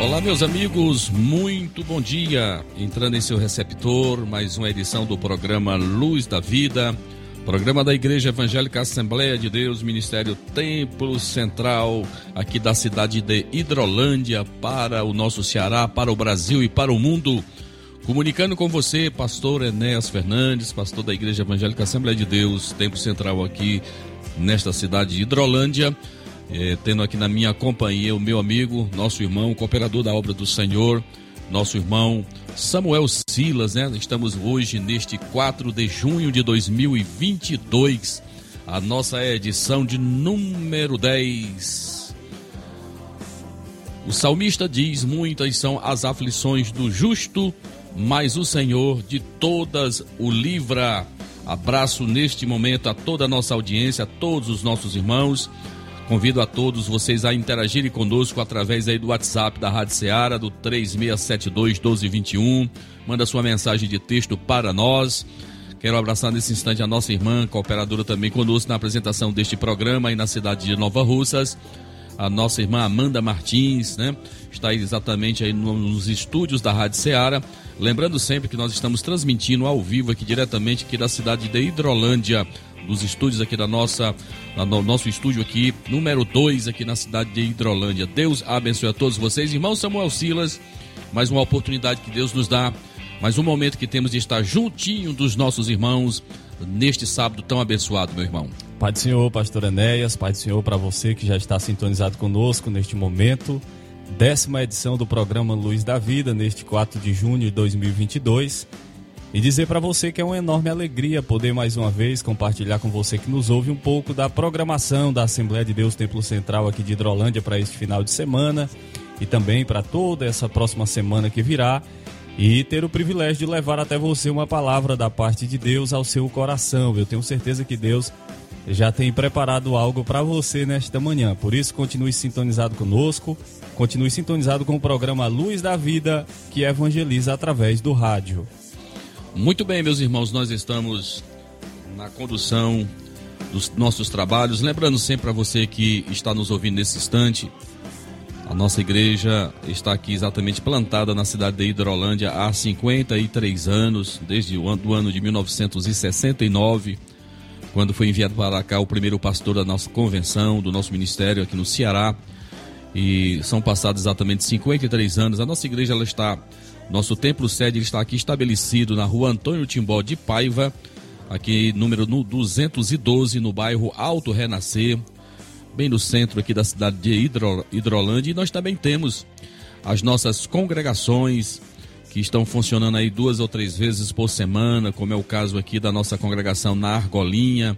Olá, meus amigos, muito bom dia. Entrando em seu receptor, mais uma edição do programa Luz da Vida, programa da Igreja Evangélica Assembleia de Deus, Ministério Templo Central, aqui da cidade de Hidrolândia, para o nosso Ceará, para o Brasil e para o mundo. Comunicando com você, pastor Enéas Fernandes, pastor da Igreja Evangélica Assembleia de Deus, Templo Central aqui nesta cidade de Hidrolândia é, tendo aqui na minha companhia o meu amigo, nosso irmão, cooperador da obra do Senhor, nosso irmão Samuel Silas, né? Estamos hoje neste 4 de junho de 2022, a nossa edição de número 10. O salmista diz: Muitas são as aflições do justo, mas o Senhor de todas o livra. Abraço neste momento a toda a nossa audiência, a todos os nossos irmãos Convido a todos vocês a interagirem conosco através aí do WhatsApp da Rádio Ceará, do 3672 1221. Manda sua mensagem de texto para nós. Quero abraçar nesse instante a nossa irmã, cooperadora também conosco na apresentação deste programa aí na cidade de Nova Russas. A nossa irmã Amanda Martins, né? Está exatamente aí nos estúdios da Rádio Ceará. Lembrando sempre que nós estamos transmitindo ao vivo aqui diretamente aqui da cidade de Hidrolândia, dos estúdios aqui da nossa, no nosso estúdio aqui, número 2 aqui na cidade de Hidrolândia. Deus abençoe a todos vocês. Irmão Samuel Silas, mais uma oportunidade que Deus nos dá, mais um momento que temos de estar juntinho dos nossos irmãos neste sábado tão abençoado, meu irmão. Pai do Senhor, pastor Enéas, Pai do Senhor para você que já está sintonizado conosco neste momento. Décima edição do programa Luz da Vida, neste 4 de junho de 2022. E dizer para você que é uma enorme alegria poder mais uma vez compartilhar com você que nos ouve um pouco da programação da Assembleia de Deus Templo Central aqui de Hidrolândia para este final de semana e também para toda essa próxima semana que virá e ter o privilégio de levar até você uma palavra da parte de Deus ao seu coração. Eu tenho certeza que Deus já tem preparado algo para você nesta manhã. Por isso, continue sintonizado conosco, continue sintonizado com o programa Luz da Vida, que evangeliza através do rádio. Muito bem, meus irmãos, nós estamos na condução dos nossos trabalhos. Lembrando sempre a você que está nos ouvindo nesse instante, a nossa igreja está aqui exatamente plantada na cidade de Hidrolândia há 53 anos, desde o ano, ano de 1969, quando foi enviado para cá o primeiro pastor da nossa convenção, do nosso ministério aqui no Ceará. E são passados exatamente 53 anos. A nossa igreja ela está nosso templo sede está aqui estabelecido na rua Antônio Timbó de Paiva, aqui número 212, no bairro Alto Renascer, bem no centro aqui da cidade de Hidro, Hidrolândia. E nós também temos as nossas congregações que estão funcionando aí duas ou três vezes por semana, como é o caso aqui da nossa congregação na Argolinha,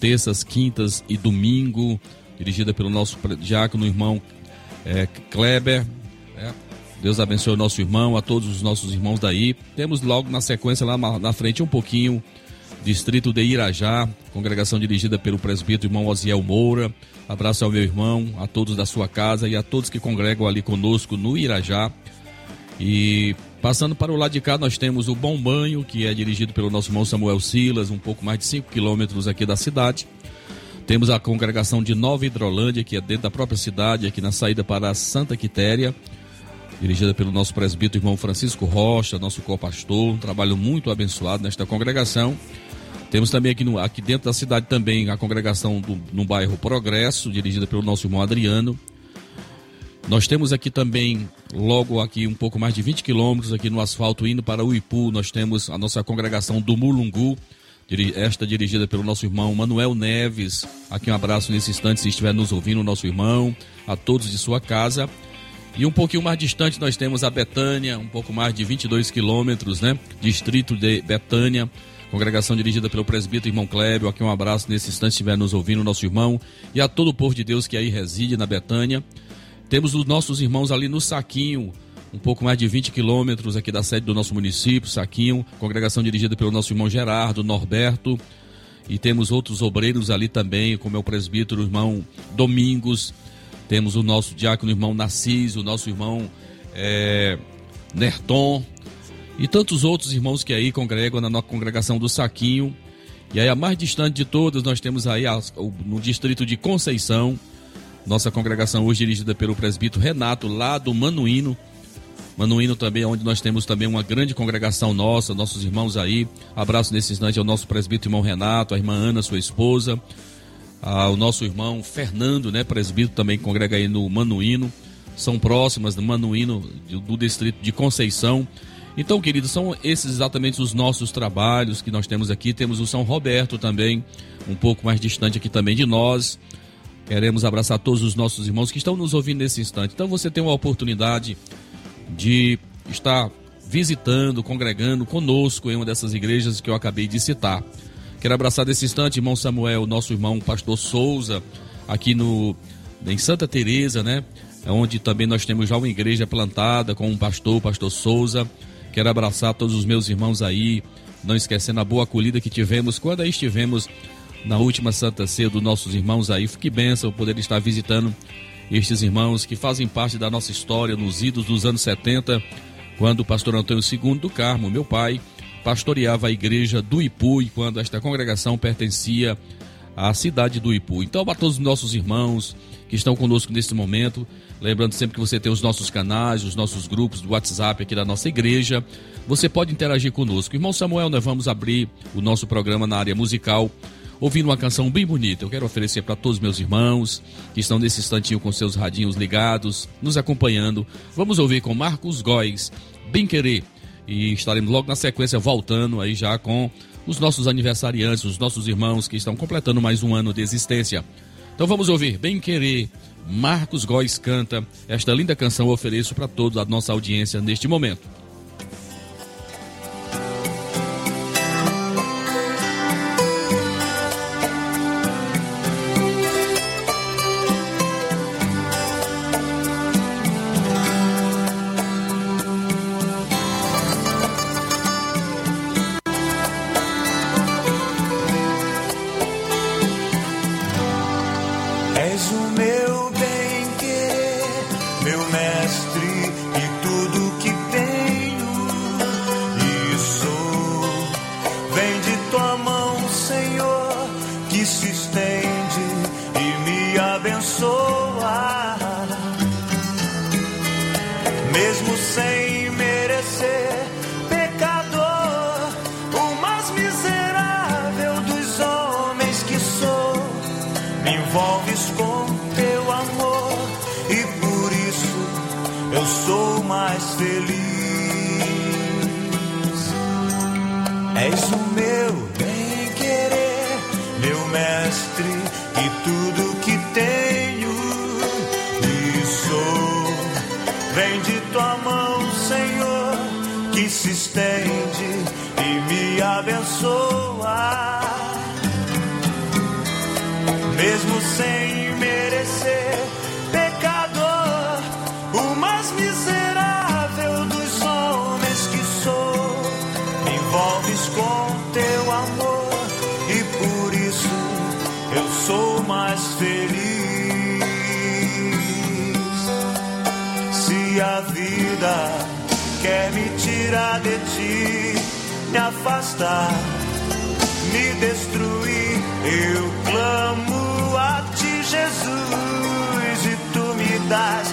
terças, quintas e domingo, dirigida pelo nosso diácono irmão é, Kleber. É, Deus abençoe o nosso irmão, a todos os nossos irmãos daí. Temos logo na sequência, lá na frente, um pouquinho, distrito de Irajá, congregação dirigida pelo presbítero irmão Osiel Moura. Abraço ao meu irmão, a todos da sua casa e a todos que congregam ali conosco no Irajá. E passando para o lado de cá, nós temos o Bom Banho, que é dirigido pelo nosso irmão Samuel Silas, um pouco mais de 5 quilômetros aqui da cidade. Temos a congregação de Nova Hidrolândia, que é dentro da própria cidade, aqui na saída para Santa Quitéria dirigida pelo nosso presbítero irmão Francisco Rocha, nosso co-pastor, um trabalho muito abençoado nesta congregação. Temos também aqui, no, aqui dentro da cidade também a congregação do, no bairro Progresso, dirigida pelo nosso irmão Adriano. Nós temos aqui também, logo aqui um pouco mais de 20 quilômetros, aqui no asfalto indo para o Ipu, nós temos a nossa congregação do Mulungu, esta dirigida pelo nosso irmão Manuel Neves. Aqui um abraço nesse instante, se estiver nos ouvindo, nosso irmão, a todos de sua casa. E um pouquinho mais distante nós temos a Betânia, um pouco mais de 22 quilômetros, né? Distrito de Betânia, Congregação dirigida pelo presbítero irmão Clébio. Aqui um abraço nesse instante, estiver nos ouvindo, nosso irmão. E a todo o povo de Deus que aí reside na Betânia. Temos os nossos irmãos ali no Saquinho, um pouco mais de 20 quilômetros aqui da sede do nosso município, Saquinho. Congregação dirigida pelo nosso irmão Gerardo, Norberto. E temos outros obreiros ali também, como é o presbítero irmão Domingos. Temos o nosso diácono irmão Narciso, o nosso irmão é, Nerton. E tantos outros irmãos que aí congregam na nossa congregação do Saquinho. E aí a mais distante de todas, nós temos aí no distrito de Conceição, nossa congregação hoje dirigida pelo presbítero Renato, lá do Manuíno. Manuíno também, onde nós temos também uma grande congregação nossa, nossos irmãos aí. Abraço nesse instante ao nosso presbítero irmão Renato, a irmã Ana, sua esposa, ao nosso irmão Fernando, né, presbítero também congrega aí no Manuíno. São próximas do Manuíno, do distrito de Conceição. Então, queridos, são esses exatamente os nossos trabalhos que nós temos aqui. Temos o São Roberto também, um pouco mais distante aqui também de nós. Queremos abraçar todos os nossos irmãos que estão nos ouvindo nesse instante. Então você tem uma oportunidade de estar visitando, congregando conosco em uma dessas igrejas que eu acabei de citar. Quero abraçar nesse instante, irmão Samuel, nosso irmão pastor Souza, aqui no em Santa Teresa, né? É onde também nós temos já uma igreja plantada com um pastor, o pastor Souza. Quero abraçar todos os meus irmãos aí, não esquecendo a boa acolhida que tivemos quando aí estivemos na última Santa Ceia dos nossos irmãos aí. Que bênção poder estar visitando estes irmãos que fazem parte da nossa história nos idos dos anos 70, quando o pastor Antônio II do Carmo, meu pai, pastoreava a igreja do Ipu e quando esta congregação pertencia à cidade do Ipu. Então, para todos os nossos irmãos que estão conosco neste momento, lembrando sempre que você tem os nossos canais, os nossos grupos do WhatsApp aqui da nossa igreja, você pode interagir conosco. Irmão Samuel, nós vamos abrir o nosso programa na área musical ouvindo uma canção bem bonita. Eu quero oferecer para todos meus irmãos que estão nesse instantinho com seus radinhos ligados, nos acompanhando. Vamos ouvir com Marcos Góes, Bem Querer. E estaremos logo na sequência voltando aí já com os nossos aniversariantes, os nossos irmãos que estão completando mais um ano de existência. Então vamos ouvir Bem Querer. Marcos Góes canta esta linda canção eu ofereço para toda a nossa audiência neste momento. vida quer me tirar de ti, me afastar, me destruir. Eu clamo a ti, Jesus, e tu me das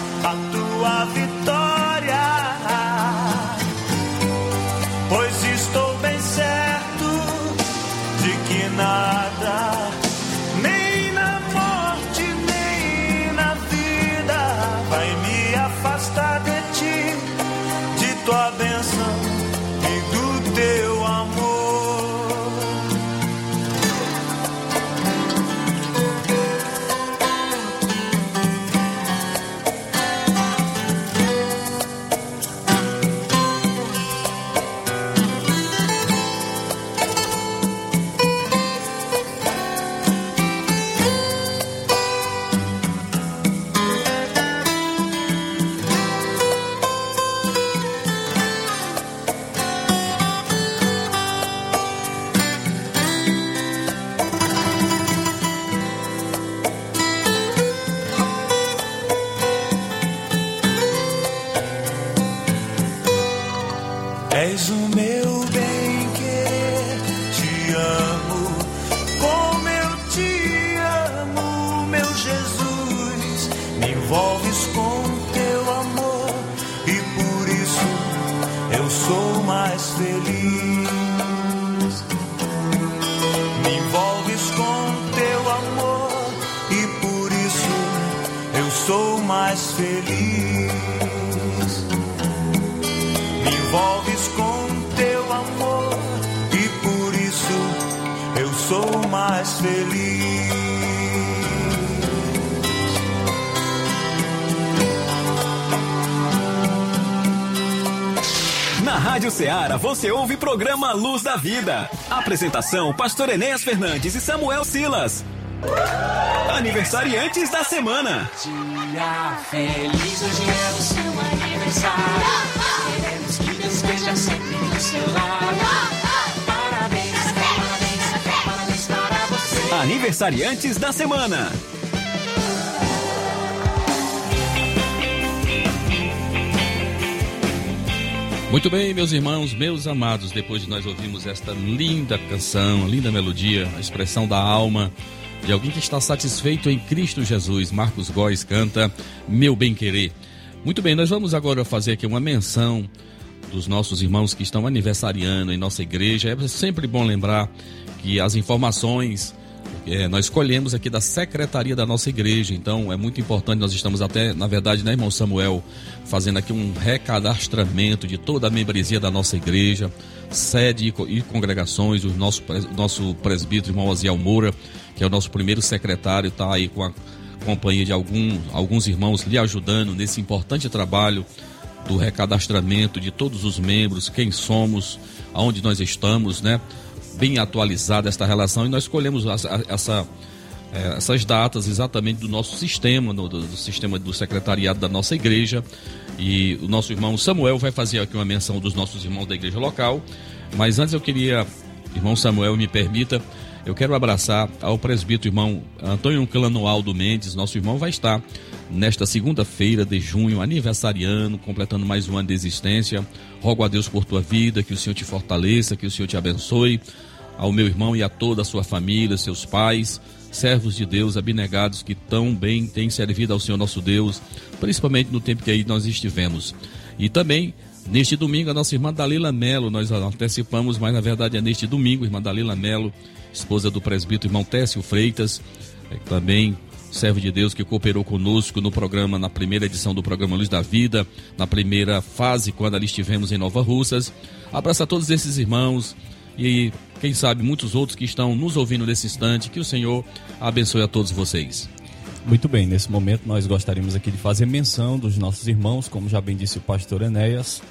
envolves com teu amor e por isso eu sou mais feliz. Na Rádio Ceará você ouve programa Luz da Vida. Apresentação: Pastor Enéas Fernandes e Samuel Silas. Aniversariantes da semana. Dia feliz, hoje é o seu aniversário. Esteja sempre do seu lado. Aniversariantes da semana. Muito bem, meus irmãos, meus amados, depois de nós ouvirmos esta linda canção, linda melodia, a expressão da alma de alguém que está satisfeito em Cristo Jesus, Marcos Góes canta Meu Bem Querer. Muito bem, nós vamos agora fazer aqui uma menção dos nossos irmãos que estão aniversariando em nossa igreja. É sempre bom lembrar que as informações é, nós escolhemos aqui da secretaria da nossa igreja, então é muito importante. Nós estamos até, na verdade, né, irmão Samuel, fazendo aqui um recadastramento de toda a membresia da nossa igreja, sede e congregações. O nosso, nosso presbítero, irmão Aziel Moura, que é o nosso primeiro secretário, está aí com a companhia de algum, alguns irmãos lhe ajudando nesse importante trabalho do recadastramento de todos os membros, quem somos, aonde nós estamos, né? bem atualizada esta relação e nós escolhemos essa, é, essas datas exatamente do nosso sistema, do, do, sistema do secretariado da nossa igreja. E o nosso irmão Samuel vai fazer aqui uma menção dos nossos irmãos da igreja local. Mas antes eu queria, irmão Samuel, me permita, eu quero abraçar ao presbítero irmão Antônio Clanoaldo Mendes. Nosso irmão vai estar nesta segunda-feira de junho, aniversariando, completando mais um ano de existência. Rogo a Deus por tua vida, que o Senhor te fortaleça, que o Senhor te abençoe ao meu irmão e a toda a sua família, seus pais, servos de Deus abnegados que tão bem têm servido ao Senhor nosso Deus, principalmente no tempo que aí nós estivemos. E também neste domingo a nossa irmã Dalila Melo, nós antecipamos, mas na verdade é neste domingo, irmã Dalila Melo, esposa do presbítero irmão Técio Freitas, é, também servo de Deus que cooperou conosco no programa, na primeira edição do programa Luz da Vida, na primeira fase, quando ali estivemos em Nova Russas. Abraço a todos esses irmãos e quem sabe muitos outros que estão nos ouvindo nesse instante. Que o Senhor abençoe a todos vocês. Muito bem, nesse momento nós gostaríamos aqui de fazer menção dos nossos irmãos, como já bem disse o pastor Enéas,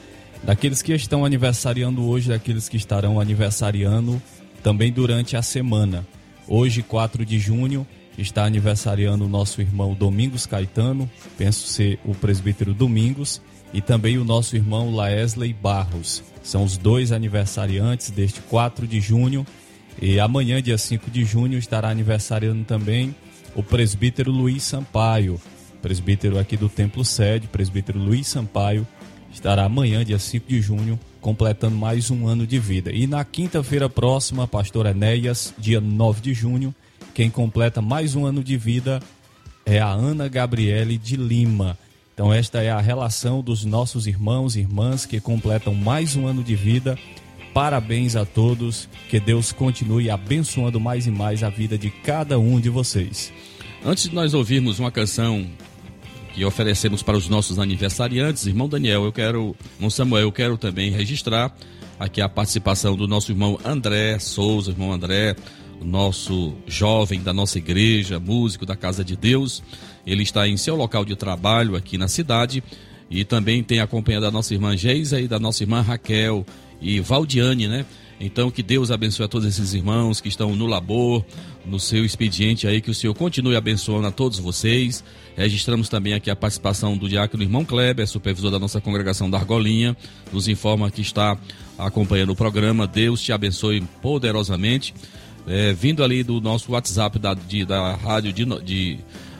daqueles que estão aniversariando hoje, daqueles que estarão aniversariando também durante a semana. Hoje, 4 de junho, está aniversariando o nosso irmão Domingos Caetano, penso ser o presbítero Domingos, e também o nosso irmão Laesley Barros. São os dois aniversariantes deste 4 de junho. E amanhã, dia 5 de junho, estará aniversariando também o presbítero Luiz Sampaio, presbítero aqui do Templo Sede, presbítero Luiz Sampaio, estará amanhã, dia 5 de junho, completando mais um ano de vida. E na quinta-feira próxima, pastor Enéas, dia 9 de junho, quem completa mais um ano de vida é a Ana Gabriele de Lima. Então, esta é a relação dos nossos irmãos e irmãs que completam mais um ano de vida. Parabéns a todos. Que Deus continue abençoando mais e mais a vida de cada um de vocês. Antes de nós ouvirmos uma canção que oferecemos para os nossos aniversariantes, irmão Daniel, eu quero, irmão Samuel, eu quero também registrar aqui a participação do nosso irmão André Souza, irmão André, nosso jovem da nossa igreja, músico da Casa de Deus. Ele está em seu local de trabalho aqui na cidade e também tem acompanhado a nossa irmã Geisa e da nossa irmã Raquel e Valdiane, né? Então que Deus abençoe a todos esses irmãos que estão no labor, no seu expediente aí, que o Senhor continue abençoando a todos vocês. Registramos também aqui a participação do diácono irmão Kleber, supervisor da nossa congregação da Argolinha, nos informa que está acompanhando o programa. Deus te abençoe poderosamente. É, vindo ali do nosso WhatsApp da, de, da rádio de, de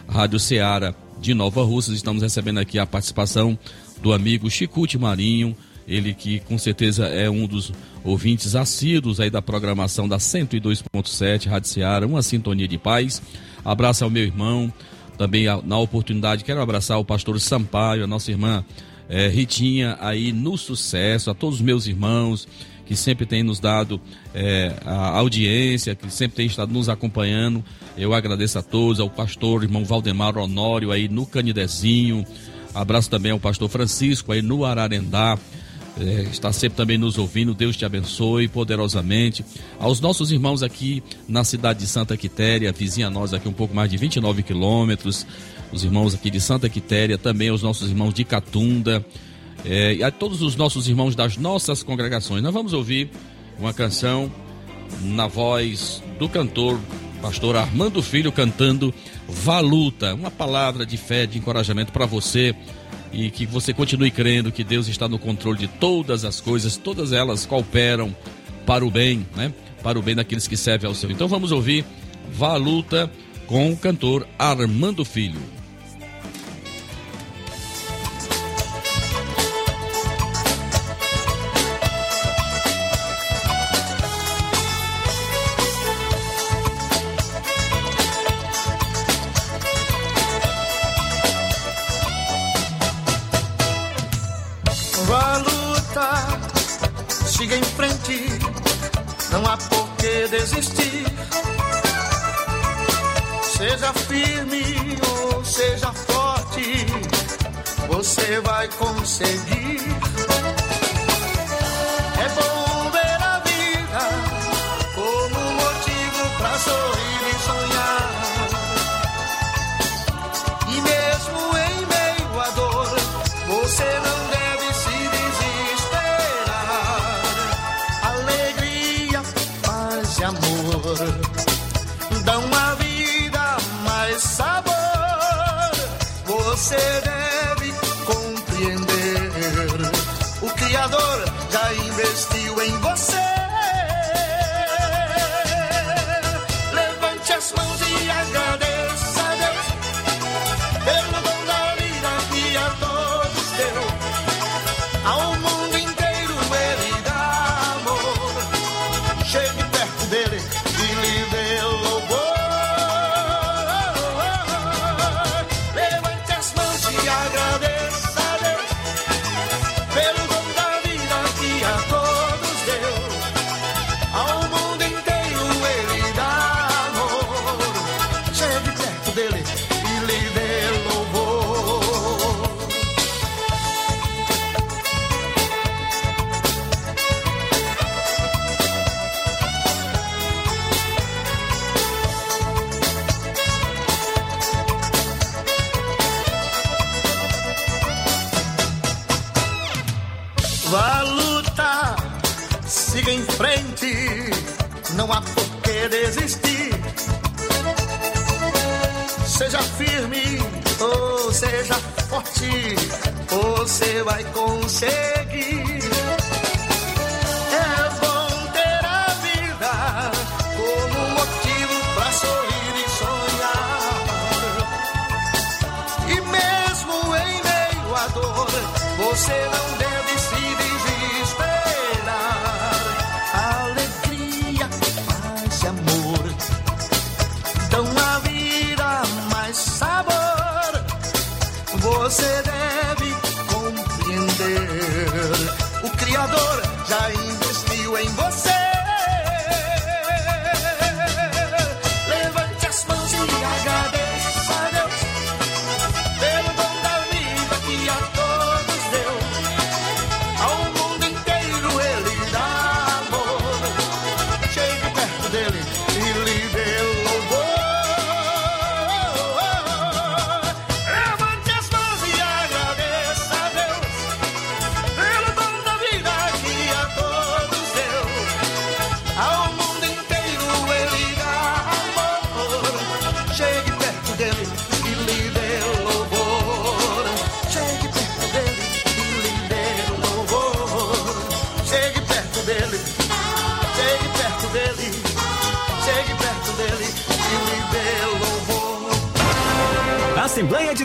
Rádio Ceará de Nova Russas. Estamos recebendo aqui a participação do amigo Chicute Marinho, ele que com certeza é um dos ouvintes assíduos aí da programação da 102.7 Rádio Ceará, uma sintonia de paz. Abraço ao meu irmão, também na oportunidade quero abraçar o pastor Sampaio, a nossa irmã é, Ritinha aí no sucesso, a todos os meus irmãos que sempre tem nos dado é, a audiência, que sempre tem estado nos acompanhando. Eu agradeço a todos, ao pastor irmão Valdemar Honório aí no Canidezinho. Abraço também ao pastor Francisco aí no Ararendá. É, está sempre também nos ouvindo. Deus te abençoe poderosamente. Aos nossos irmãos aqui na cidade de Santa Quitéria, vizinha nós aqui um pouco mais de 29 quilômetros. Os irmãos aqui de Santa Quitéria, também aos nossos irmãos de Catunda. É, e a todos os nossos irmãos das nossas congregações. Nós vamos ouvir uma canção na voz do cantor pastor Armando Filho cantando Valuta, uma palavra de fé, de encorajamento para você e que você continue crendo que Deus está no controle de todas as coisas, todas elas cooperam para o bem, né? Para o bem daqueles que servem ao Senhor. Então vamos ouvir Valuta com o cantor Armando Filho.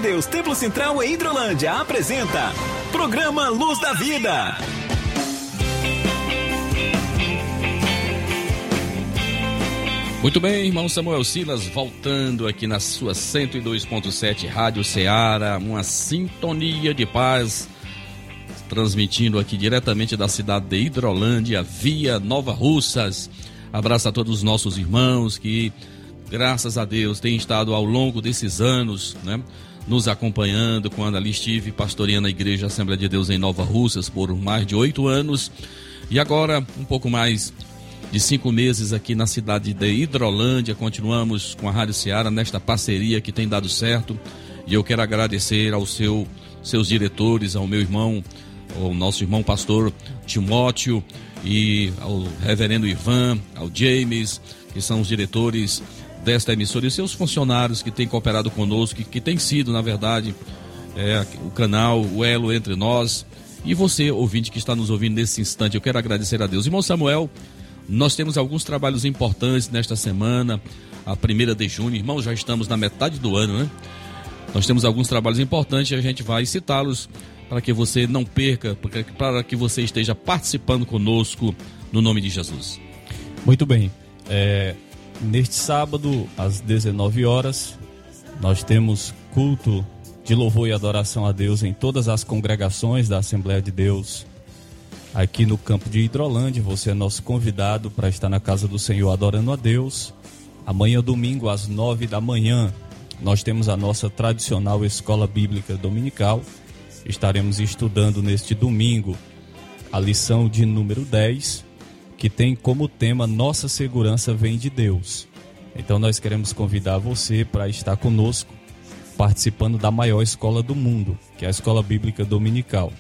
Deus Templo Central em Hidrolândia apresenta Programa Luz da Vida. Muito bem, irmão Samuel Silas, voltando aqui na sua 102.7 Rádio Ceará, uma sintonia de paz, transmitindo aqui diretamente da cidade de Hidrolândia, via Nova Russas. Abraço a todos os nossos irmãos que, graças a Deus, têm estado ao longo desses anos, né? Nos acompanhando quando ali estive pastoreando a Igreja Assembleia de Deus em Nova Russas por mais de oito anos. E agora, um pouco mais de cinco meses aqui na cidade de Hidrolândia. Continuamos com a Rádio Ceará nesta parceria que tem dado certo. E eu quero agradecer aos seu, seus diretores, ao meu irmão, ao nosso irmão pastor Timóteo e ao reverendo Ivan, ao James, que são os diretores desta emissora, e seus funcionários que têm cooperado conosco, que, que tem sido, na verdade, é, o canal, o elo entre nós. E você, ouvinte que está nos ouvindo nesse instante, eu quero agradecer a Deus. Irmão Samuel, nós temos alguns trabalhos importantes nesta semana, a primeira de junho. Irmãos, já estamos na metade do ano, né? Nós temos alguns trabalhos importantes e a gente vai citá-los para que você não perca, para que você esteja participando conosco no nome de Jesus. Muito bem. É, neste sábado, às 19 horas, nós temos culto de louvor e adoração a Deus em todas as congregações da Assembleia de Deus aqui no campo de Hidrolândia. Você é nosso convidado para estar na casa do Senhor adorando a Deus. Amanhã, domingo, às nove da manhã, nós temos a nossa tradicional escola bíblica dominical. Estaremos estudando neste domingo a lição de número 10, que tem como tema Nossa segurança vem de Deus. Então nós queremos convidar você para estar conosco participando da maior escola do mundo, que é a Escola Bíblica Dominical.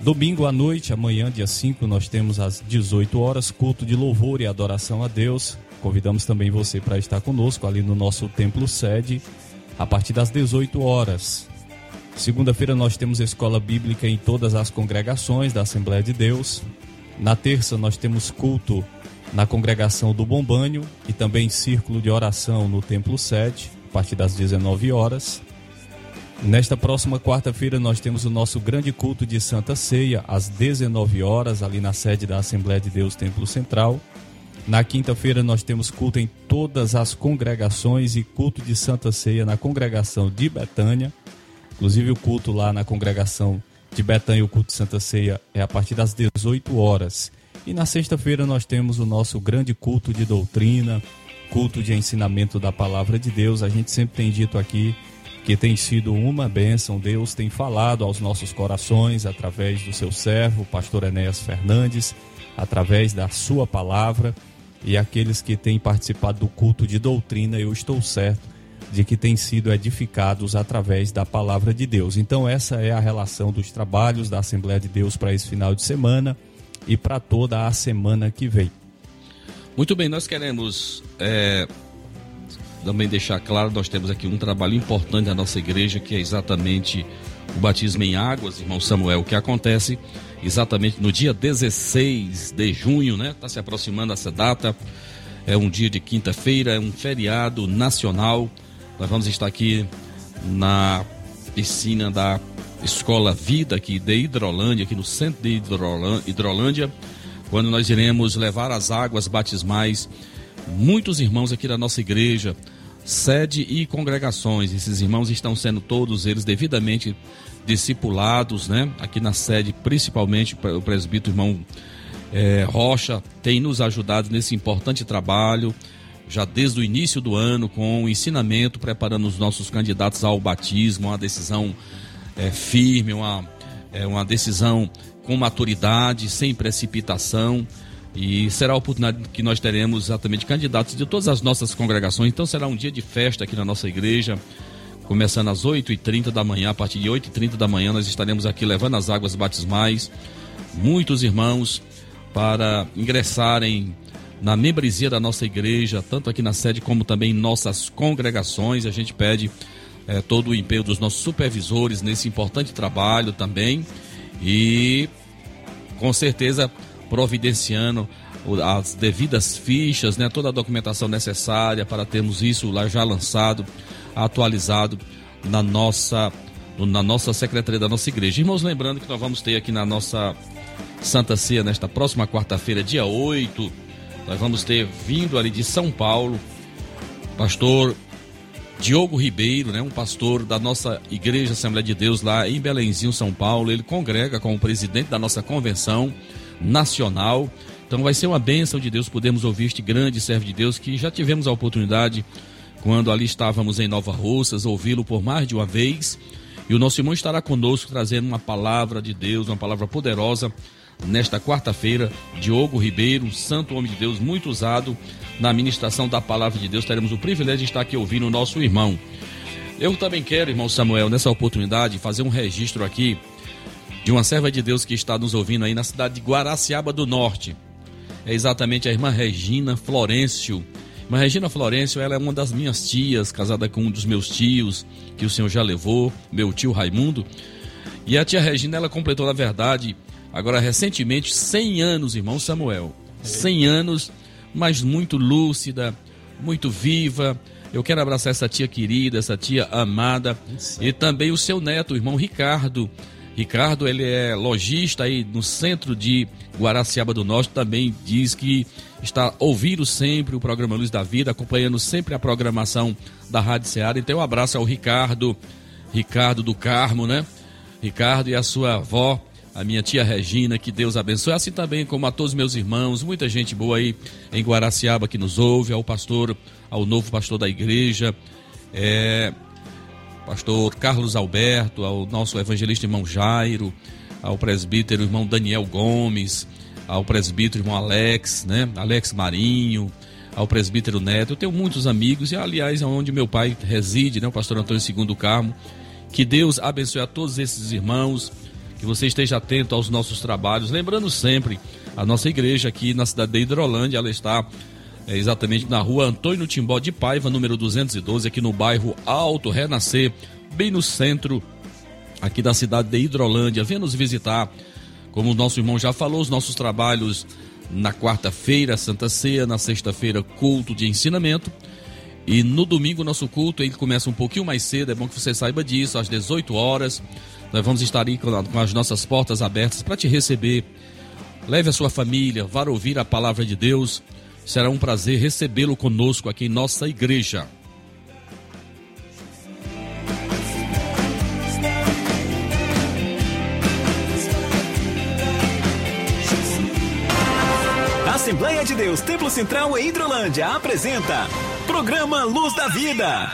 Domingo à noite, amanhã, dia 5, nós temos às 18 horas culto de louvor e adoração a Deus. Convidamos também você para estar conosco ali no nosso templo sede a partir das 18 horas. Segunda-feira nós temos escola bíblica em todas as congregações da Assembleia de Deus. Na terça nós temos culto na congregação do Bombânio e também círculo de oração no templo sede a partir das 19 horas. Nesta próxima quarta-feira nós temos o nosso grande culto de Santa Ceia às 19 horas ali na sede da Assembleia de Deus Templo Central. Na quinta-feira nós temos culto em todas as congregações e culto de Santa Ceia na congregação de Betânia. Inclusive o culto lá na congregação de Betânia, o culto de Santa Ceia é a partir das 18 horas. E na sexta-feira nós temos o nosso grande culto de doutrina, culto de ensinamento da palavra de Deus. A gente sempre tem dito aqui que tem sido uma bênção. Deus tem falado aos nossos corações através do seu servo, pastor Enéas Fernandes, através da sua palavra. E aqueles que têm participado do culto de doutrina, eu estou certo de que têm sido edificados através da palavra de Deus. Então, essa é a relação dos trabalhos da Assembleia de Deus para esse final de semana e para toda a semana que vem. Muito bem, nós queremos é, também deixar claro, nós temos aqui um trabalho importante da nossa igreja, que é exatamente o batismo em águas, irmão Samuel, que acontece exatamente no dia 16 de junho, né? Está se aproximando essa data. É um dia de quinta-feira, é um feriado nacional. Nós vamos estar aqui na piscina da Escola Vida aqui de Hidrolândia, aqui no centro de Hidrolândia, quando nós iremos levar as águas batismais muitos irmãos aqui da nossa igreja sede e congregações. Esses irmãos estão sendo todos eles devidamente discipulados, né? Aqui na sede, principalmente o presbítero irmão é, Rocha tem nos ajudado nesse importante trabalho, já desde o início do ano, com o ensinamento, preparando os nossos candidatos ao batismo, uma decisão é, firme, uma, é, uma decisão com maturidade, sem precipitação. E será a oportunidade que nós teremos exatamente candidatos de todas as nossas congregações. Então será um dia de festa aqui na nossa igreja, começando às 8h30 da manhã. A partir de 8h30 da manhã nós estaremos aqui levando as águas batismais. Muitos irmãos para ingressarem na membresia da nossa igreja, tanto aqui na sede como também em nossas congregações. A gente pede é, todo o empenho dos nossos supervisores nesse importante trabalho também. E com certeza providenciando as devidas fichas, né, toda a documentação necessária para termos isso lá já lançado, atualizado na nossa na nossa secretaria da nossa igreja. Irmãos, lembrando que nós vamos ter aqui na nossa Santa Ceia nesta próxima quarta-feira, dia 8, nós vamos ter vindo ali de São Paulo, pastor Diogo Ribeiro, né, um pastor da nossa Igreja Assembleia de Deus lá em Belenzinho, São Paulo. Ele congrega como presidente da nossa convenção nacional. Então vai ser uma bênção de Deus podermos ouvir este grande servo de Deus que já tivemos a oportunidade, quando ali estávamos em Nova Russas, ouvi-lo por mais de uma vez. E o nosso irmão estará conosco trazendo uma palavra de Deus, uma palavra poderosa nesta quarta-feira. Diogo Ribeiro, santo homem de Deus, muito usado na ministração da palavra de Deus. Teremos o privilégio de estar aqui ouvindo o nosso irmão. Eu também quero, irmão Samuel, nessa oportunidade, fazer um registro aqui de uma serva de Deus que está nos ouvindo aí na cidade de Guaraciaba do Norte. É exatamente a irmã Regina Florencio. Irmã Regina Florencio, ela é uma das minhas tias, casada com um dos meus tios, que o senhor já levou, meu tio Raimundo. E a tia Regina, ela completou, na verdade, agora recentemente, 100 anos, irmão Samuel. 100 anos, mas muito lúcida, muito viva. Eu quero abraçar essa tia querida, essa tia amada. E também o seu neto, o irmão Ricardo. Ricardo, ele é lojista aí no centro de Guaraciaba do Norte, também diz que está ouvindo sempre o programa Luz da Vida, acompanhando sempre a programação da Rádio Ceará. Então, um abraço ao Ricardo, Ricardo do Carmo, né? Ricardo e a sua avó, a minha tia Regina, que Deus abençoe, assim também como a todos meus irmãos, muita gente boa aí em Guaraciaba que nos ouve, ao pastor, ao novo pastor da igreja, é, pastor Carlos Alberto, ao nosso evangelista irmão Jairo, ao presbítero irmão Daniel Gomes, ao presbítero irmão Alex, né? Alex Marinho, ao presbítero Neto. Eu tenho muitos amigos e, aliás, é onde meu pai reside, né? O pastor Antônio II Carmo. Que Deus abençoe a todos esses irmãos, que você esteja atento aos nossos trabalhos. Lembrando sempre, a nossa igreja aqui na cidade de Hidrolândia, ela está é, exatamente na rua Antônio Timbó de Paiva, número 212, aqui no bairro Alto Renascer, bem no centro aqui da cidade de Hidrolândia. Venha nos visitar. Como o nosso irmão já falou, os nossos trabalhos na quarta-feira, Santa Ceia, na sexta-feira, culto de ensinamento. E no domingo, nosso culto ele começa um pouquinho mais cedo, é bom que você saiba disso, às 18 horas. Nós vamos estar aí com as nossas portas abertas para te receber. Leve a sua família, vá ouvir a palavra de Deus. Será um prazer recebê-lo conosco aqui em nossa igreja. Assembleia de Deus Templo Central em Hidrolândia apresenta Programa Luz da Vida.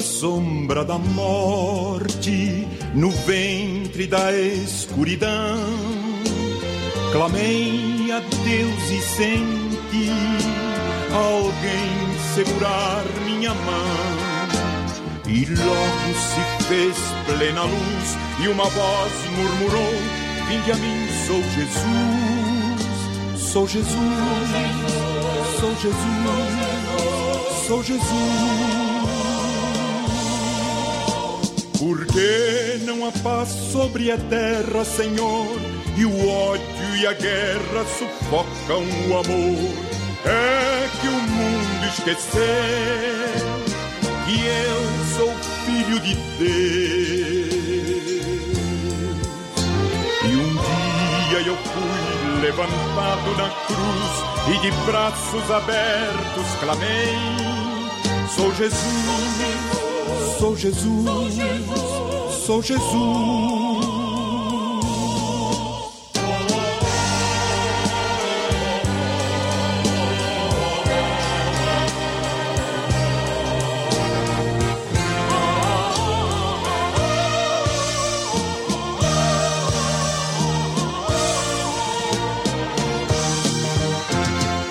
Sombra da morte, no ventre da escuridão, clamei a Deus e senti alguém segurar minha mão. E logo se fez plena luz e uma voz murmurou: Vinde a mim, sou Jesus, sou Jesus, sou Jesus, sou Jesus. Porque não há paz sobre a terra, Senhor, e o ódio e a guerra sufocam o amor. É que o mundo esqueceu que eu sou filho de Deus. E um dia eu fui levantado na cruz e de braços abertos clamei: Sou Jesus, sou Jesus, sou Jesus.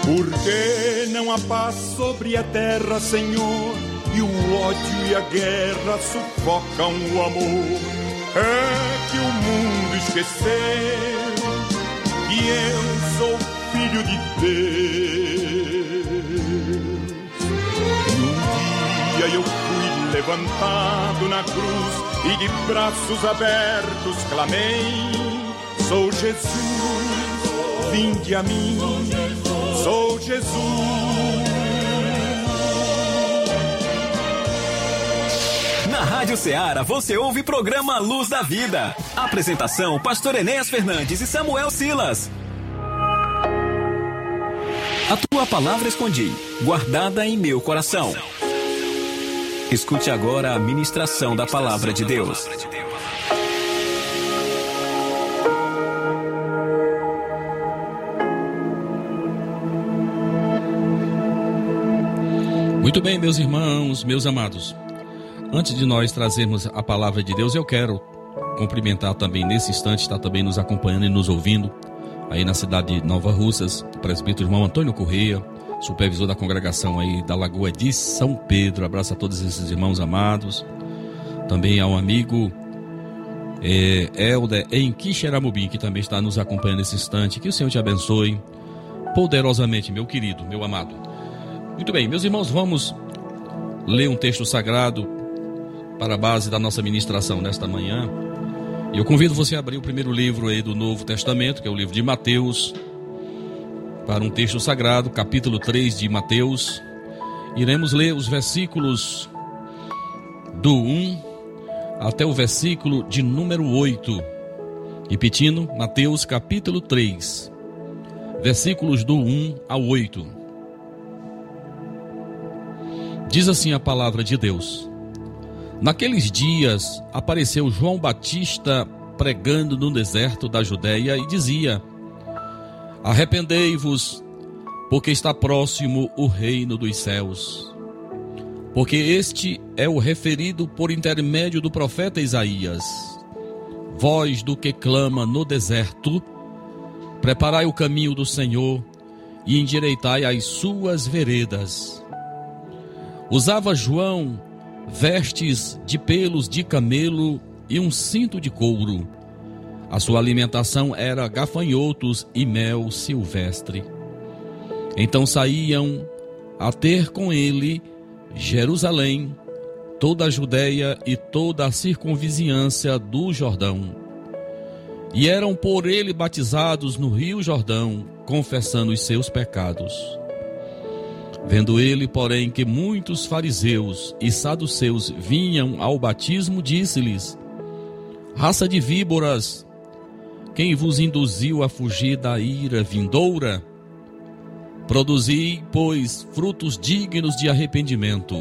Porque não há paz sobre a terra, Senhor, e o ódio e a guerra sufocam o amor. É que o mundo esqueceu que eu sou filho de Deus. E um dia eu fui levantado na cruz e de braços abertos clamei: Sou Jesus vinde a mim, sou Jesus. Rádio Ceará você ouve programa Luz da Vida. Apresentação: Pastor Enéas Fernandes e Samuel Silas. A tua palavra escondi, guardada em meu coração. Escute agora a ministração da palavra de Deus. Muito bem, meus irmãos, meus amados. Antes de nós trazermos a palavra de Deus, eu quero cumprimentar também nesse instante, está também nos acompanhando e nos ouvindo, aí na cidade de Nova Russas, o presbítero irmão Antônio Correia, supervisor da congregação aí da Lagoa de São Pedro. Abraço a todos esses irmãos amados. Também ao amigo é, Helder em Quixeramobim, que também está nos acompanhando nesse instante. Que o Senhor te abençoe poderosamente, meu querido, meu amado. Muito bem, meus irmãos, vamos ler um texto sagrado para a base da nossa ministração nesta manhã. E eu convido você a abrir o primeiro livro aí do Novo Testamento, que é o livro de Mateus, para um texto sagrado, capítulo 3 de Mateus. Iremos ler os versículos do 1 até o versículo de número 8. Repetindo, Mateus capítulo 3, versículos do 1 ao 8. Diz assim a palavra de Deus: Naqueles dias apareceu João Batista pregando no deserto da Judéia e dizia: Arrependei-vos, porque está próximo o reino dos céus. Porque este é o referido por intermédio do profeta Isaías. Voz do que clama no deserto: Preparai o caminho do Senhor e endireitai as suas veredas. Usava João vestes de pelos de camelo e um cinto de couro. A sua alimentação era gafanhotos e mel silvestre. Então saíam a ter com ele Jerusalém, toda a Judéia e toda a circunvizinhança do Jordão. E eram por ele batizados no rio Jordão, confessando os seus pecados. Vendo ele, porém, que muitos fariseus e saduceus vinham ao batismo, disse-lhes: Raça de víboras, quem vos induziu a fugir da ira vindoura? Produzi, pois, frutos dignos de arrependimento.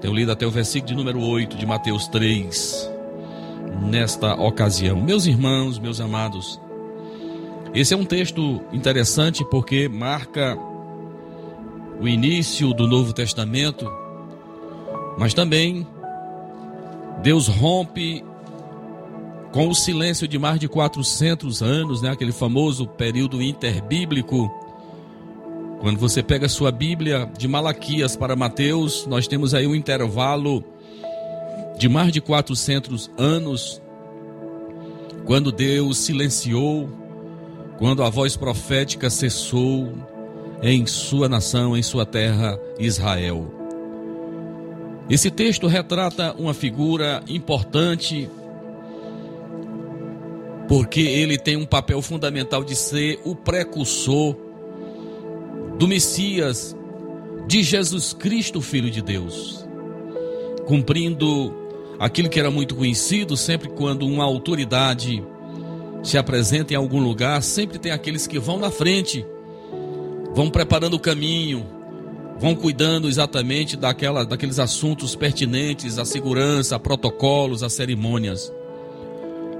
Tenho lido até o versículo de número 8 de Mateus 3, nesta ocasião. Meus irmãos, meus amados, esse é um texto interessante porque marca o início do Novo Testamento, mas também Deus rompe com o silêncio de mais de 400 anos, né, aquele famoso período interbíblico. Quando você pega sua Bíblia de Malaquias para Mateus, nós temos aí um intervalo de mais de 400 anos, quando Deus silenciou, quando a voz profética cessou, em sua nação, em sua terra, Israel. Esse texto retrata uma figura importante, porque ele tem um papel fundamental de ser o precursor do Messias, de Jesus Cristo, Filho de Deus, cumprindo aquilo que era muito conhecido, sempre quando uma autoridade se apresenta em algum lugar, sempre tem aqueles que vão na frente vão preparando o caminho, vão cuidando exatamente daquela, daqueles assuntos pertinentes à segurança, a protocolos, a cerimônias.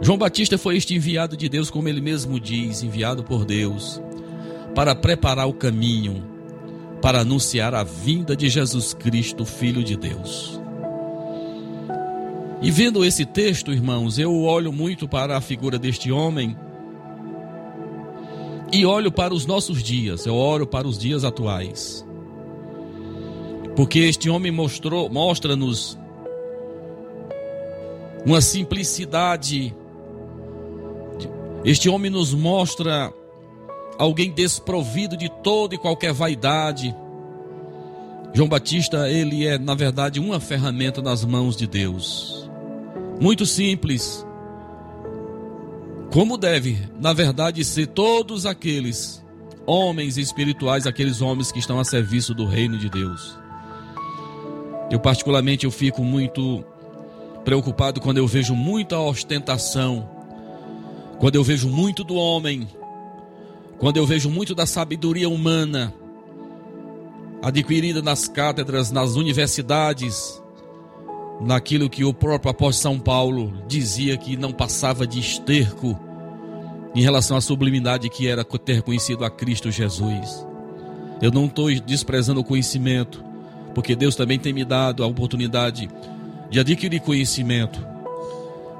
João Batista foi este enviado de Deus, como ele mesmo diz, enviado por Deus, para preparar o caminho, para anunciar a vinda de Jesus Cristo, Filho de Deus. E vendo esse texto, irmãos, eu olho muito para a figura deste homem e olho para os nossos dias, eu oro para os dias atuais. Porque este homem mostrou, mostra-nos uma simplicidade. Este homem nos mostra alguém desprovido de toda e qualquer vaidade. João Batista, ele é, na verdade, uma ferramenta nas mãos de Deus. Muito simples, Como deve, na verdade, ser todos aqueles homens espirituais, aqueles homens que estão a serviço do reino de Deus. Eu particularmente eu fico muito preocupado quando eu vejo muita ostentação, quando eu vejo muito do homem, quando eu vejo muito da sabedoria humana adquirida nas cátedras, nas universidades, naquilo que o próprio apóstolo São Paulo dizia que não passava de esterco em relação à sublimidade que era ter conhecido a Cristo Jesus. Eu não estou desprezando o conhecimento, porque Deus também tem me dado a oportunidade de adquirir conhecimento.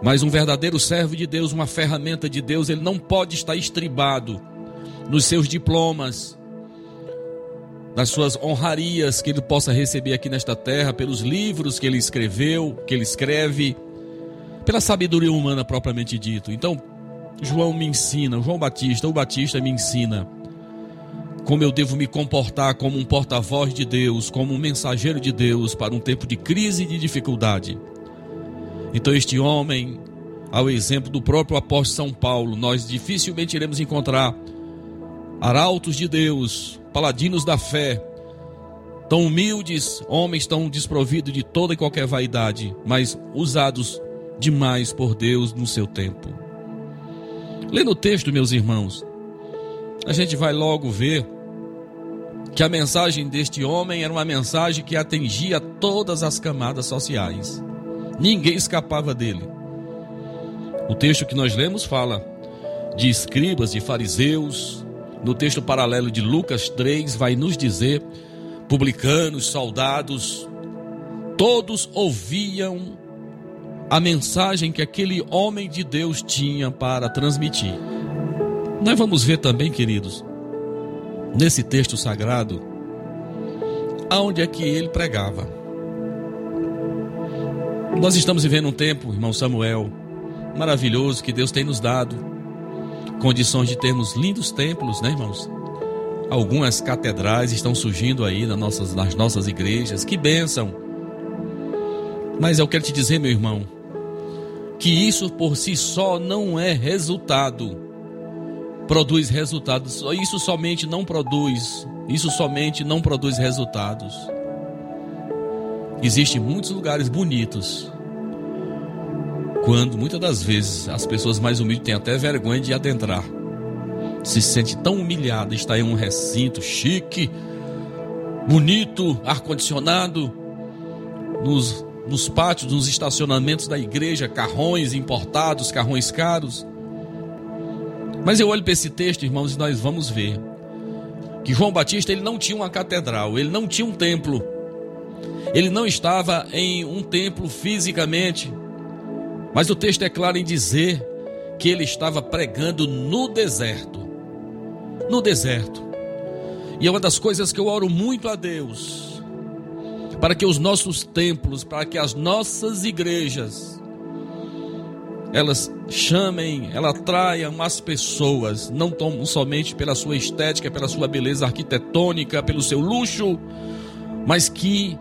Mas um verdadeiro servo de Deus, uma ferramenta de Deus, ele não pode estar estribado nos seus diplomas, nas suas honrarias que ele possa receber aqui nesta terra, pelos livros que ele escreveu, que ele escreve, pela sabedoria humana propriamente dito. Então, João me ensina, João Batista, o Batista me ensina como eu devo me comportar como um porta-voz de Deus, como um mensageiro de Deus para um tempo de crise e de dificuldade. Então, este homem, ao exemplo do próprio apóstolo São Paulo, nós dificilmente iremos encontrar arautos de Deus, paladinos da fé, tão humildes, homens tão desprovidos de toda e qualquer vaidade, mas usados demais por Deus no seu tempo. Lendo o texto, meus irmãos, a gente vai logo ver que a mensagem deste homem era uma mensagem que atingia todas as camadas sociais. Ninguém escapava dele. O texto que nós lemos fala de escribas, de fariseus. No texto paralelo de Lucas 3, vai nos dizer: publicanos, soldados, todos ouviam a mensagem que aquele homem de Deus tinha para transmitir. Nós vamos ver também, queridos, nesse texto sagrado, aonde é que ele pregava. Nós estamos vivendo um tempo, irmão Samuel, maravilhoso que Deus tem nos dado, condições de termos lindos templos, né, irmãos? Algumas catedrais estão surgindo aí nas nossas, nas nossas igrejas, que bênção! Mas eu quero te dizer, meu irmão, que isso por si só não é resultado. Produz resultados. Isso somente não produz. Isso somente não produz resultados. Existem muitos lugares bonitos. Quando muitas das vezes as pessoas mais humildes têm até vergonha de adentrar. Se sente tão humilhada, está em um recinto chique, bonito, ar-condicionado, nos nos pátios, nos estacionamentos da igreja, carrões importados, carrões caros. Mas eu olho para esse texto, irmãos, e nós vamos ver que João Batista ele não tinha uma catedral, ele não tinha um templo. Ele não estava em um templo fisicamente. Mas o texto é claro em dizer que ele estava pregando no deserto. No deserto. E é uma das coisas que eu oro muito a Deus para que os nossos templos, para que as nossas igrejas, elas chamem, elas atraiam as pessoas, não tão somente pela sua estética, pela sua beleza arquitetônica, pelo seu luxo, mas que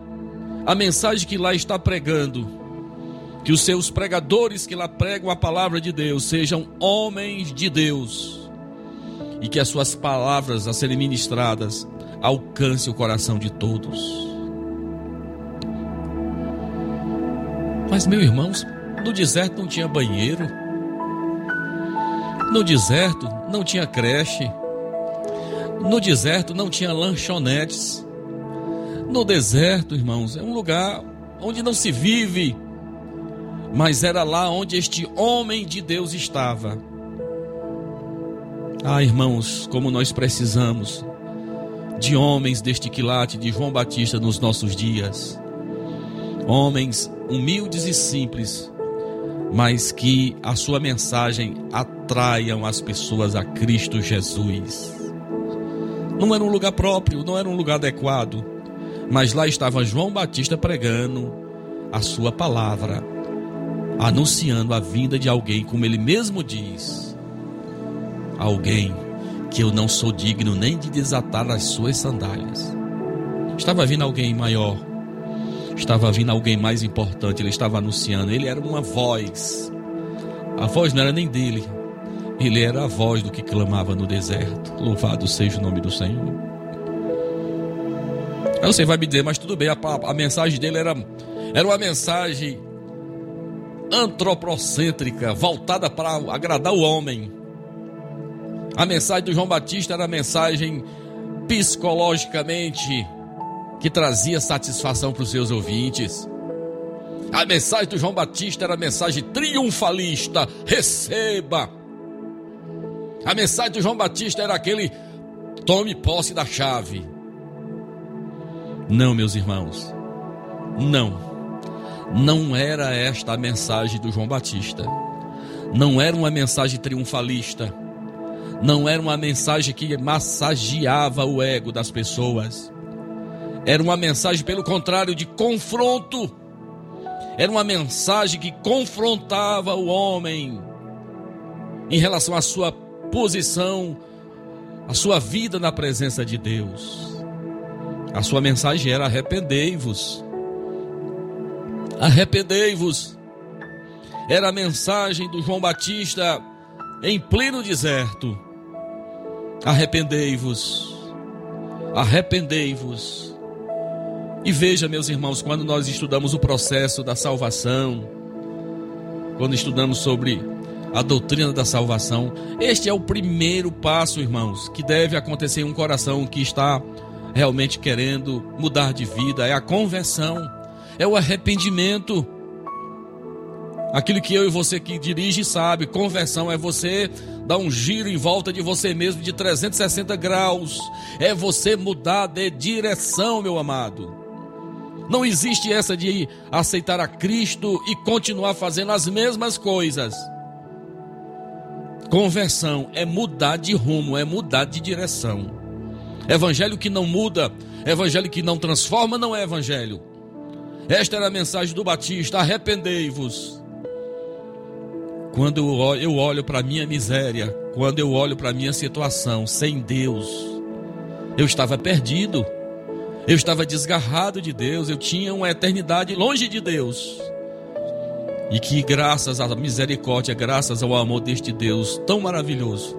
a mensagem que lá está pregando, que os seus pregadores que lá pregam a palavra de Deus sejam homens de Deus e que as suas palavras a serem ministradas alcance o coração de todos. Mas, meus irmãos, no deserto não tinha banheiro. No deserto não tinha creche. No deserto não tinha lanchonetes. No deserto, irmãos, é um lugar onde não se vive. Mas era lá onde este homem de Deus estava. Ah, irmãos, como nós precisamos de homens deste quilate de João Batista nos nossos dias. Homens humildes e simples, mas que a sua mensagem atraiam as pessoas a Cristo Jesus. Não era um lugar próprio, não era um lugar adequado, mas lá estava João Batista pregando a sua palavra, anunciando a vinda de alguém, como ele mesmo diz, alguém que eu não sou digno nem de desatar as suas sandálias. Estava vindo alguém maior, estava vindo alguém mais importante, ele estava anunciando, ele era uma voz. A voz não era nem dele, Ele era a voz do que clamava no deserto. Louvado seja o nome do Senhor. Aí você vai me dizer, mas tudo bem, a, a mensagem dele era, era uma mensagem antropocêntrica, voltada para agradar o homem. A mensagem do João Batista era a mensagem psicologicamente que trazia satisfação para os seus ouvintes. A mensagem do João Batista era a mensagem triunfalista: receba. A mensagem do João Batista era aquele: tome posse da chave. Não, meus irmãos, não. Não era esta a mensagem do João Batista. Não era uma mensagem triunfalista. Não era uma mensagem que massageava o ego das pessoas. Era uma mensagem, pelo contrário, de confronto. Era uma mensagem que confrontava o homem em relação à sua posição, à sua vida na presença de Deus. A sua mensagem era: arrependei-vos. Arrependei-vos. Era a mensagem do João Batista em pleno deserto. Arrependei-vos. Arrependei-vos. E veja, meus irmãos, quando nós estudamos o processo da salvação, quando estudamos sobre a doutrina da salvação, este é o primeiro passo, irmãos, que deve acontecer em um coração que está realmente querendo mudar de vida, é a conversão, é o arrependimento. Aquilo que eu e você que dirige sabe, conversão é você dar um giro em volta de você mesmo de 360 graus. É você mudar de direção, meu amado. Não existe essa de aceitar a Cristo e continuar fazendo as mesmas coisas. Conversão é mudar de rumo, é mudar de direção. Evangelho que não muda, evangelho que não transforma, não é evangelho. Esta era a mensagem do Batista: arrependei-vos. Quando eu olho, para a minha miséria, quando eu olho para a minha situação sem Deus, eu estava perdido, eu estava desgarrado de Deus, eu tinha uma eternidade longe de Deus. E que graças à misericórdia, graças ao amor deste Deus tão maravilhoso,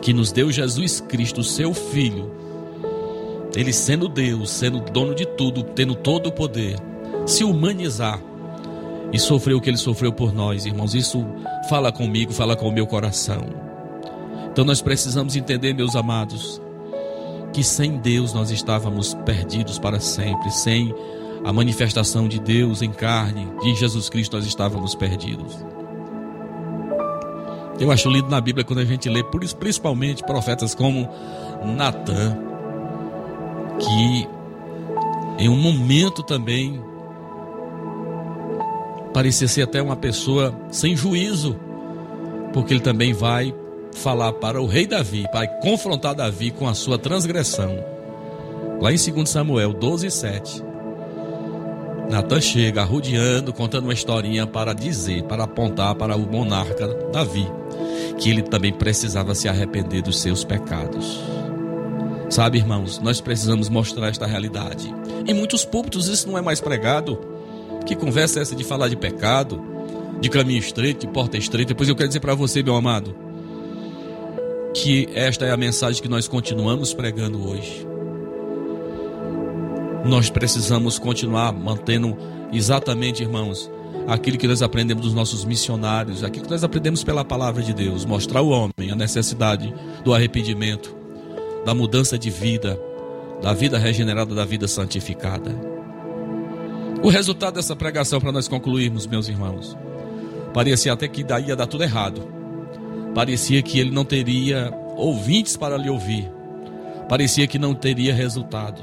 que nos deu Jesus Cristo, seu Filho, ele sendo Deus, sendo dono de tudo, tendo todo o poder, se humanizar e sofreu o que ele sofreu por nós, irmãos. Isso fala comigo, fala com o meu coração. Então nós precisamos entender, meus amados, que sem Deus nós estávamos perdidos para sempre, sem a manifestação de Deus em carne, de Jesus Cristo, nós estávamos perdidos. Eu acho lindo na Bíblia quando a gente lê, principalmente profetas como Natan, que em um momento também parecia ser até uma pessoa sem juízo, porque ele também vai falar para o rei Davi, vai confrontar Davi com a sua transgressão. Lá em 2 Samuel 12, 7. Natan chega arrodeando, contando uma historinha para dizer, para apontar para o monarca Davi, que ele também precisava se arrepender dos seus pecados. Sabe, irmãos, nós precisamos mostrar esta realidade. Em muitos púlpitos isso não é mais pregado. Que conversa é essa de falar de pecado, de caminho estreito, de porta estreita? Depois eu quero dizer para você, meu amado, que esta é a mensagem que nós continuamos pregando hoje. Nós precisamos continuar mantendo exatamente, irmãos, aquilo que nós aprendemos dos nossos missionários, aquilo que nós aprendemos pela palavra de Deus, mostrar ao homem a necessidade do arrependimento, da mudança de vida, da vida regenerada, da vida santificada. O resultado dessa pregação, para nós concluirmos, meus irmãos, parecia até que daí ia dar tudo errado. Parecia que ele não teria ouvintes para lhe ouvir. Parecia que não teria resultado.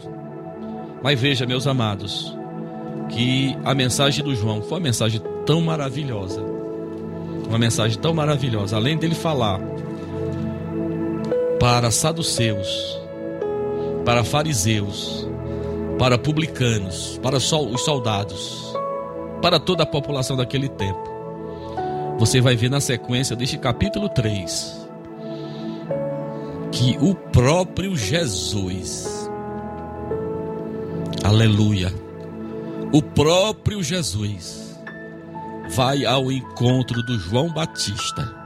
Mas veja, meus amados, que a mensagem do João foi uma mensagem tão maravilhosa. Uma mensagem tão maravilhosa. Além dele falar para saduceus, para fariseus, para publicanos, para os soldados, para toda a população daquele tempo. Você vai ver na sequência deste capítulo 3 que o próprio Jesus, aleluia, o próprio Jesus vai ao encontro do João Batista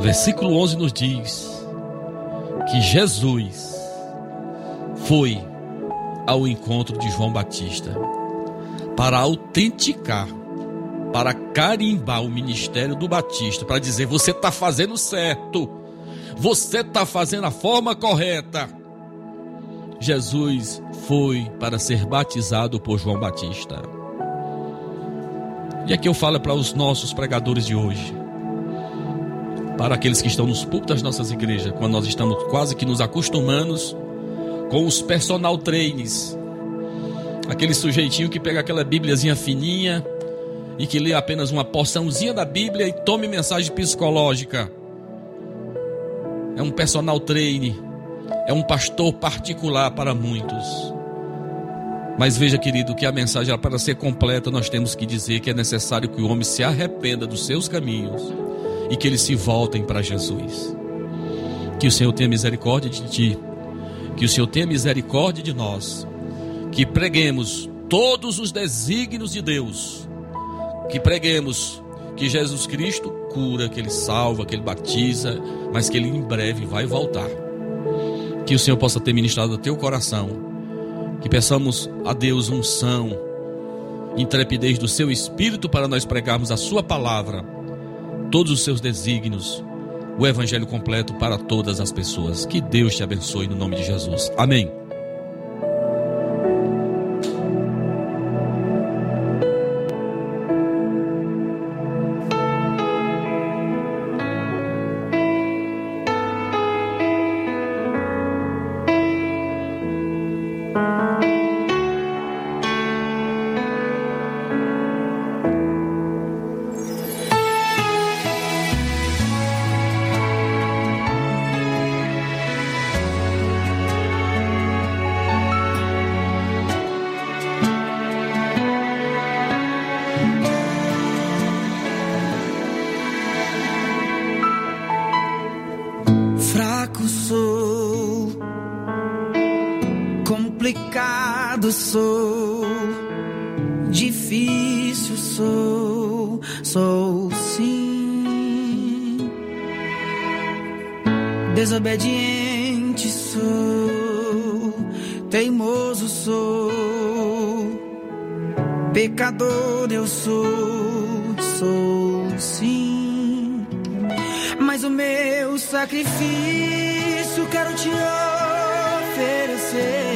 Versículo 11 nos diz que Jesus foi ao encontro de João Batista para autenticar, para carimbar o ministério do Batista, para dizer: você está fazendo certo, você está fazendo a forma correta. Jesus foi para ser batizado por João Batista. E aqui eu falo para os nossos pregadores de hoje, para aqueles que estão nos púlpitos das nossas igrejas, quando nós estamos quase que nos acostumando com os personal trainings, aquele sujeitinho que pega aquela bíbliazinha fininha e que lê apenas uma porçãozinha da Bíblia e tome mensagem psicológica. É um personal trainer, é um pastor particular para muitos. Mas veja, querido, que a mensagem para ser completa, nós temos que dizer que é necessário que o homem se arrependa dos seus caminhos e que eles se voltem para Jesus. Que o Senhor tenha misericórdia de ti, que o Senhor tenha misericórdia de nós, que preguemos todos os desígnios de Deus, que preguemos que Jesus Cristo cura, que Ele salva, que Ele batiza, mas que Ele em breve vai voltar. Que o Senhor possa ter ministrado ao teu coração que peçamos a Deus unção, intrepidez do seu espírito para nós pregarmos a sua palavra, todos os seus desígnios, o evangelho completo para todas as pessoas. Que Deus te abençoe no nome de Jesus. Amém. Pecador eu sou, sou sim mas o meu sacrifício quero te oferecer.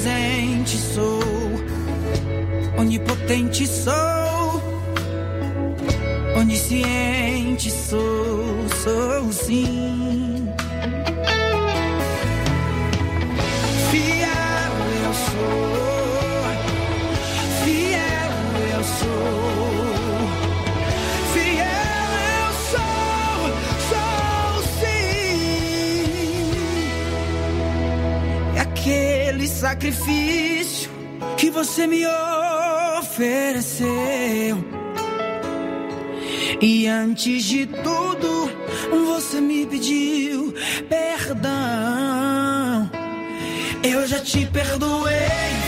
Sou, onipotente sou, onisciente sou, sou sim. Sacrifício que você me ofereceu. E antes de tudo, você me pediu perdão. Eu já te perdoei,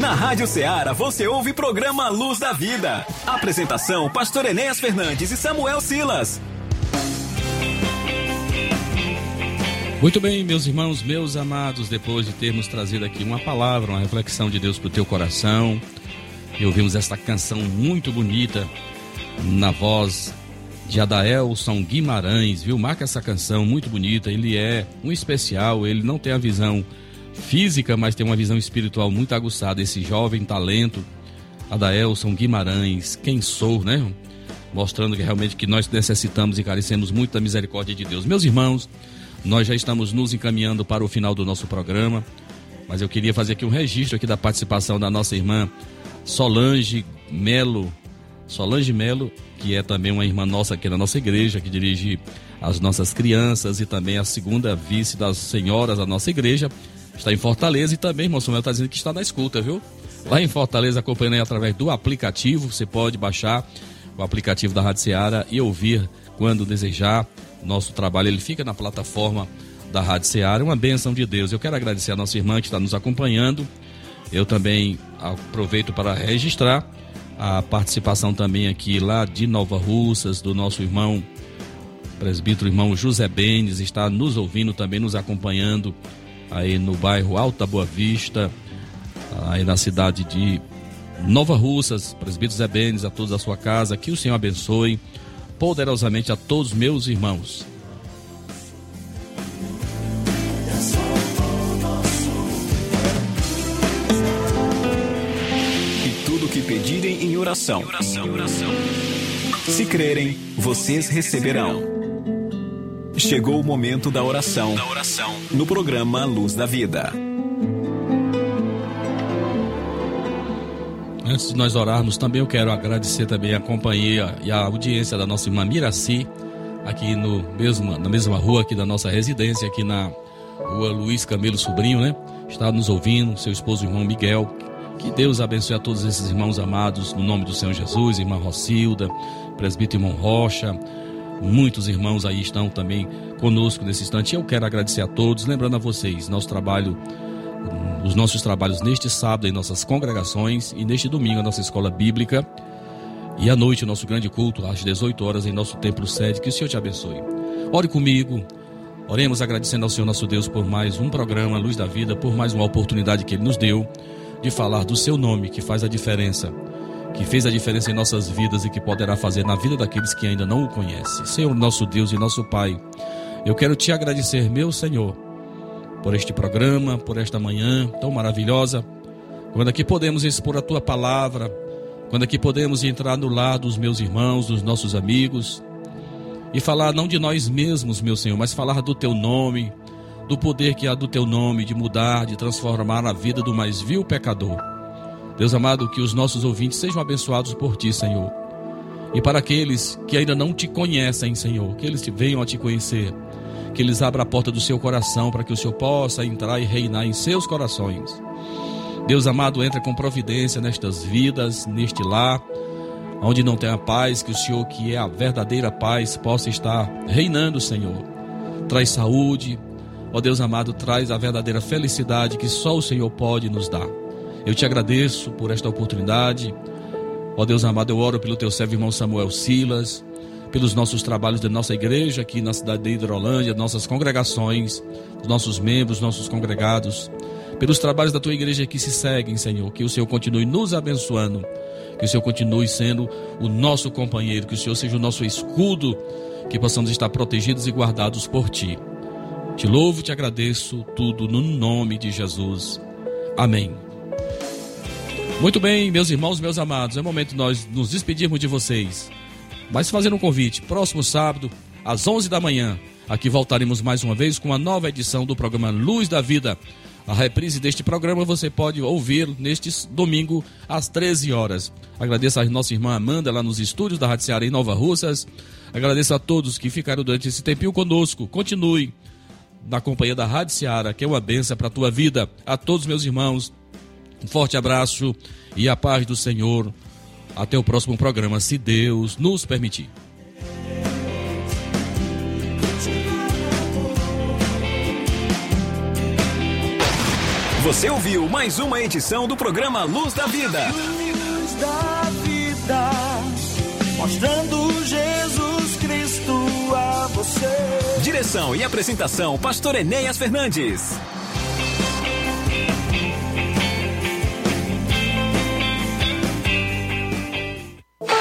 Na Rádio Ceará você ouve programa Luz da Vida. Apresentação: Pastor Enéas Fernandes e Samuel Silas. Muito bem, meus irmãos, meus amados, depois de termos trazido aqui uma palavra, uma reflexão de Deus para o teu coração, e ouvimos esta canção muito bonita na voz de Adaelson Guimarães, viu? Marca essa canção muito bonita, ele é um especial, ele não tem a visão física, mas tem uma visão espiritual muito aguçada, esse jovem talento, Adaelson Guimarães, quem sou, né? Mostrando que realmente que nós necessitamos e carecemos muito da misericórdia de Deus. Meus irmãos, nós já estamos nos encaminhando para o final do nosso programa, mas eu queria fazer aqui um registro aqui da participação da nossa irmã Solange Melo, Solange Melo, que é também uma irmã nossa aqui na nossa igreja, que dirige as nossas crianças e também a segunda vice das senhoras da nossa igreja, está em Fortaleza e também, irmão Samuel está dizendo que está na escuta, viu? Lá em Fortaleza, acompanhando aí através do aplicativo, você pode baixar o aplicativo da Rádio Seara e ouvir quando desejar. Nosso trabalho ele fica na plataforma da Rádio Seara, uma bênção de Deus. Eu quero agradecer a nossa irmã que está nos acompanhando. Eu também aproveito para registrar a participação também aqui lá de Nova Russas, do nosso irmão, presbítero irmão José Benes, está nos ouvindo também, nos acompanhando aí no bairro Alta Boa Vista, aí na cidade de Nova Russas, presbítero José Benes, a todos da sua casa, que o Senhor abençoe poderosamente a todos meus irmãos. E tudo que pedirem em oração. Se crerem, vocês receberão. Chegou o momento da oração. No programa Luz da Vida. Antes de nós orarmos, também eu quero agradecer também a companhia e a audiência da nossa irmã Miraci, aqui no mesmo, na mesma rua aqui da nossa residência, aqui na rua Luiz Camilo Sobrinho, né? Está nos ouvindo, seu esposo, irmão Miguel. Que Deus abençoe a todos esses irmãos amados, no nome do Senhor Jesus, irmã Rocilda, presbítero irmão Rocha. Muitos irmãos aí estão também conosco nesse instante. Eu quero agradecer a todos, lembrando a vocês, nosso trabalho os nossos trabalhos neste sábado em nossas congregações e neste domingo a nossa escola bíblica e à noite o nosso grande culto às 18 horas em nosso templo sede. Que o Senhor te abençoe. Ore comigo. Oremos agradecendo ao Senhor nosso Deus por mais um programa Luz da Vida, por mais uma oportunidade que ele nos deu de falar do seu nome que faz a diferença, que fez a diferença em nossas vidas e que poderá fazer na vida daqueles que ainda não o conhecem. Senhor nosso Deus e nosso Pai, eu quero te agradecer, meu Senhor, por este programa, por esta manhã tão maravilhosa, quando aqui podemos expor a tua palavra, quando aqui podemos entrar no lar dos meus irmãos, dos nossos amigos, e falar não de nós mesmos, meu Senhor, mas falar do teu nome, do poder que há do teu nome de mudar, de transformar a vida do mais vil pecador. Deus amado, que os nossos ouvintes sejam abençoados por ti, Senhor. E para aqueles que ainda não te conhecem, Senhor, que eles te venham a te conhecer que eles abram a porta do seu coração para que o Senhor possa entrar e reinar em seus corações. Deus amado, entra com providência nestas vidas, neste lar, onde não tem a paz, que o Senhor, que é a verdadeira paz, possa estar reinando, Senhor. Traz saúde, ó Deus amado, traz a verdadeira felicidade que só o Senhor pode nos dar. Eu te agradeço por esta oportunidade. Ó Deus amado, eu oro pelo teu servo irmão Samuel Silas, pelos nossos trabalhos da nossa igreja aqui na cidade de Hidrolândia, nossas congregações, os nossos membros, nossos congregados, pelos trabalhos da tua igreja que se seguem, Senhor, que o Senhor continue nos abençoando, Que o Senhor continue sendo o nosso companheiro, que o Senhor seja o nosso escudo, que possamos estar protegidos e guardados por Ti. Te louvo, te agradeço tudo no nome de Jesus. Amém. Muito bem, meus irmãos, meus amados, é momento de nós nos despedirmos de vocês. Mas fazendo um convite, próximo sábado, às 11 da manhã, aqui voltaremos mais uma vez com uma nova edição do programa Luz da Vida. A reprise deste programa você pode ouvir neste domingo às 13 horas. Agradeço a nossa irmã Amanda lá nos estúdios da Rádio Ceará em Nova Russas. Agradeço a todos que ficaram durante esse tempinho conosco. Continue na companhia da Rádio Ceará, que é uma benção para a tua vida. A todos meus irmãos, um forte abraço e a paz do Senhor. Até o próximo programa, se Deus nos permitir. Você ouviu mais uma edição do programa Luz da Vida. Luz da vida, mostrando Jesus Cristo a você. Direção e apresentação, Pastor Enéas Fernandes.